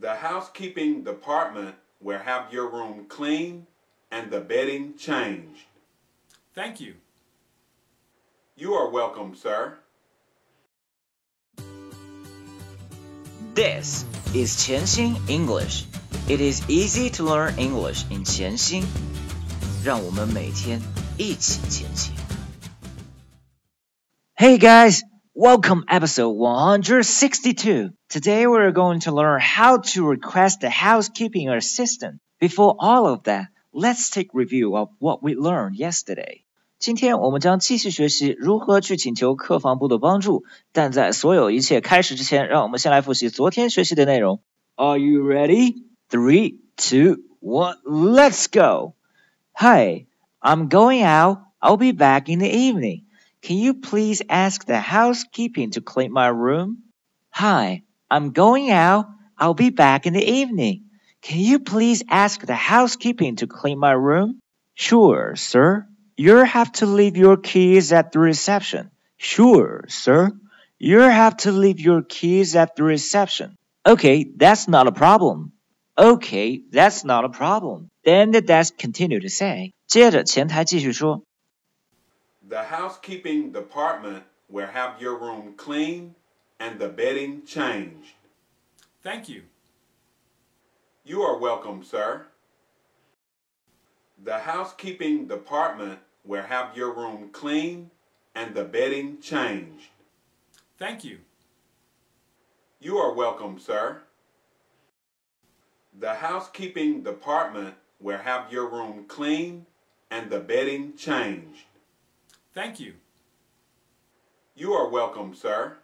The housekeeping department will have your room cleaned and the bedding changed. Thank you. You are welcome, sir. This is 潜心 English. It is easy to learn English in 潜心。让我们每天一起前行。Hey guys, welcome episode 162. Today we're going to learn how to request a housekeeping assistant. Before all of that, let's take review of what we learned yesterday. 今天我们将继续学习如何去请求客房部的帮助。但在所有一切开始之前，让我们先来复习昨天学习的内容。Are you ready? Three, two, one, let's go. Hi, I'm going out. I'll be back in the evening. Can you please ask the housekeeping to clean my room? Hi, I'm going out. I'll be back in the evening. Can you please ask the housekeeping to clean my room? Sure, sir. You have to leave your keys at the reception. Sure, sir. You have to leave your keys at the reception. Okay, that's not a problem. Okay, that's not a problem. Then the desk continued to say. 接着前台继续说 the housekeeping department will have your room cleaned and the bedding changed. Thank you. You are welcome, sir. The housekeeping department will have your room cleaned and the bedding changed. Thank you. You are welcome, sir. The housekeeping department will have your room cleaned and the bedding changed. Thank you. You are welcome, sir.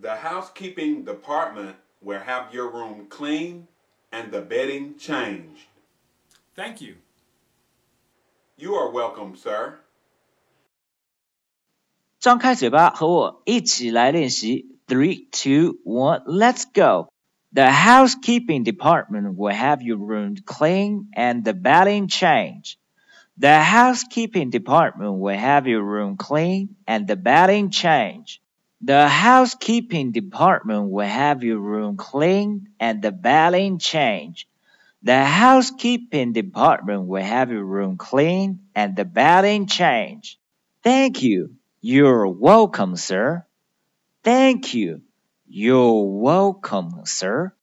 The housekeeping department will have your room cleaned and the bedding changed. Thank you. You are welcome, sir. 张开嘴巴，和我一起来练习。Three, two, one, let's go. The housekeeping department will have your room clean and the bedding changed. The housekeeping department will have your room clean and the bedding changed. The housekeeping department will have your room clean and the bedding changed. The housekeeping department will have your room clean and the bedding changed. Thank you. You're welcome, sir. Thank you. You're welcome, sir.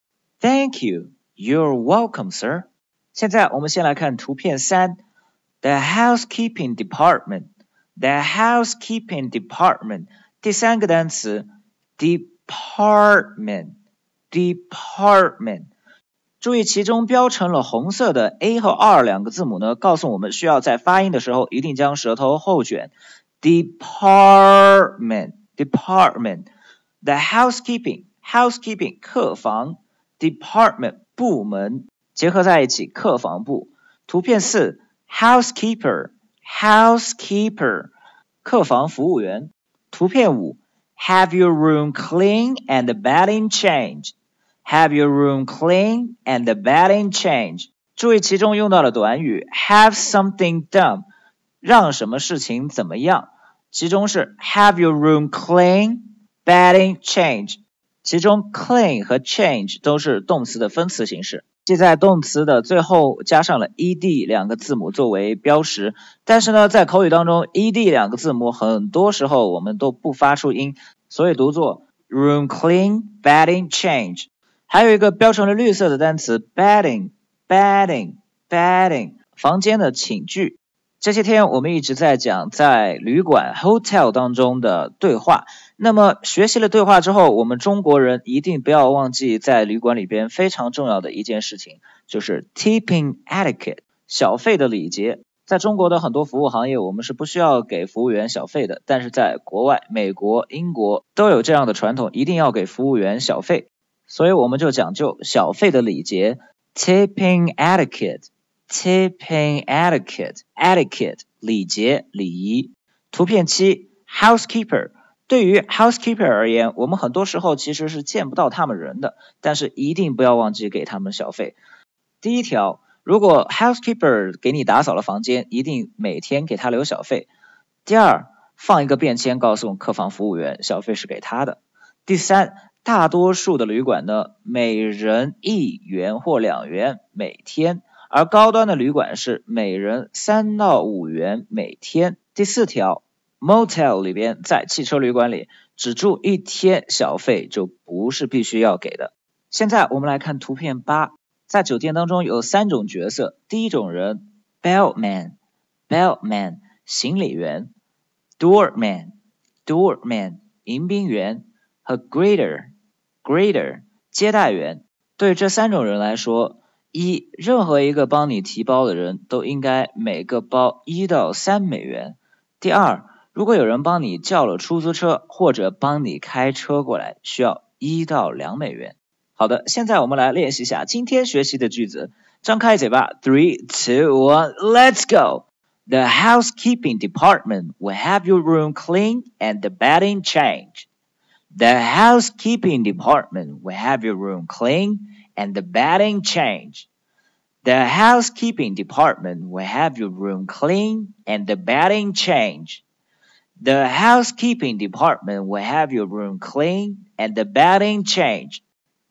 Thank you. You're welcome, sir. 现在我们先来看图片三。 The housekeeping department. The housekeeping department. 第三个单词 department. Department. 注意，其中标成了红色的 a 和 r 两个字母呢，告诉我们需要在发音的时候一定将舌头后卷。Department. Department. The housekeeping. Housekeeping. 客房。Department. 部门结合在一起，客房部。图片四。 housekeeper housekeeper 客房服务员。图片五，Have your room clean and the bedding changed. Have your room clean and the bedding changed. 注意其中用到的短语 have something done，让什么事情怎么样。其中是 have your room clean, bedding change。其中 clean 和 change 都是动词的分词形式。 即在动词的最后加上了 ed 两个字母作为标识，但是呢，在口语当中，ed 两个字母很多时候我们都不发出音，所以读作 room clean bedding change。还有一个标成了绿色的单词 bedding bedding bedding 房间的寝具。这些天我们一直在讲在旅馆 hotel 当中的对话。那么学习了对话之后，我们中国人一定不要忘记在旅馆里边非常重要的一件事情，就是 tipping etiquette 小费的礼节。在中国的很多服务行业，我们是不需要给服务员小费的，但是在国外，美国、英国都有这样的传统，一定要给服务员小费。所以我们就讲究小费的礼节，tipping etiquette。Tipping etiquette, etiquette 礼节礼仪。图片七，housekeeper。对于 housekeeper 而言，我们很多时候其实是见不到他们人的，但是一定不要忘记给他们小费。第一条，如果 housekeeper 给你打扫了房间，一定每天给他留小费。第二，放一个便签告诉客房服务员，小费是给他的。第三，大多数的旅馆呢，每人一元或两元每天，而高端的旅馆是每人三到五元每天。第四条，motel 里边在汽车旅馆里只住一天，小费就不是必须要给的。现在我们来看图片八，在酒店当中有三种角色，第一种人 bellman，bellman 行李员，doorman，doorman 迎宾员和 greeter。Greeter 接待员，对这三种人来说，一任何一个帮你提包的人都应该每个包一到三美元。第二，如果有人帮你叫了出租车或者帮你开车过来，需要一到两美元。好的，现在我们来练习一下今天学习的句子。张开嘴巴，Three, two, one, let's go. The housekeeping department will have your room clean and the bedding changed. The housekeeping department will have your room clean and the bedding changed. The housekeeping department will have your room clean and the bedding changed. The housekeeping department will have your room clean and the bedding changed.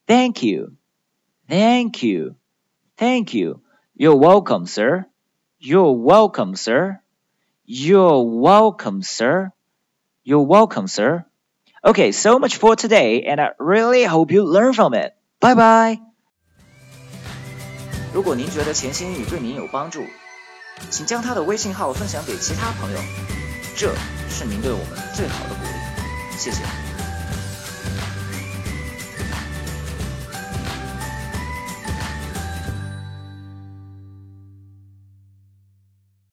Thank you. Thank you. Thank you. You're welcome, sir. You're welcome, sir. You're welcome, sir. You're welcome, sir. Okay, so much for today, and I really hope you learn from it. Bye bye. 如果您觉得潜心英语对您有帮助，请将他的微信号分享给其他朋友，这 是您对我们最好的鼓励。谢谢。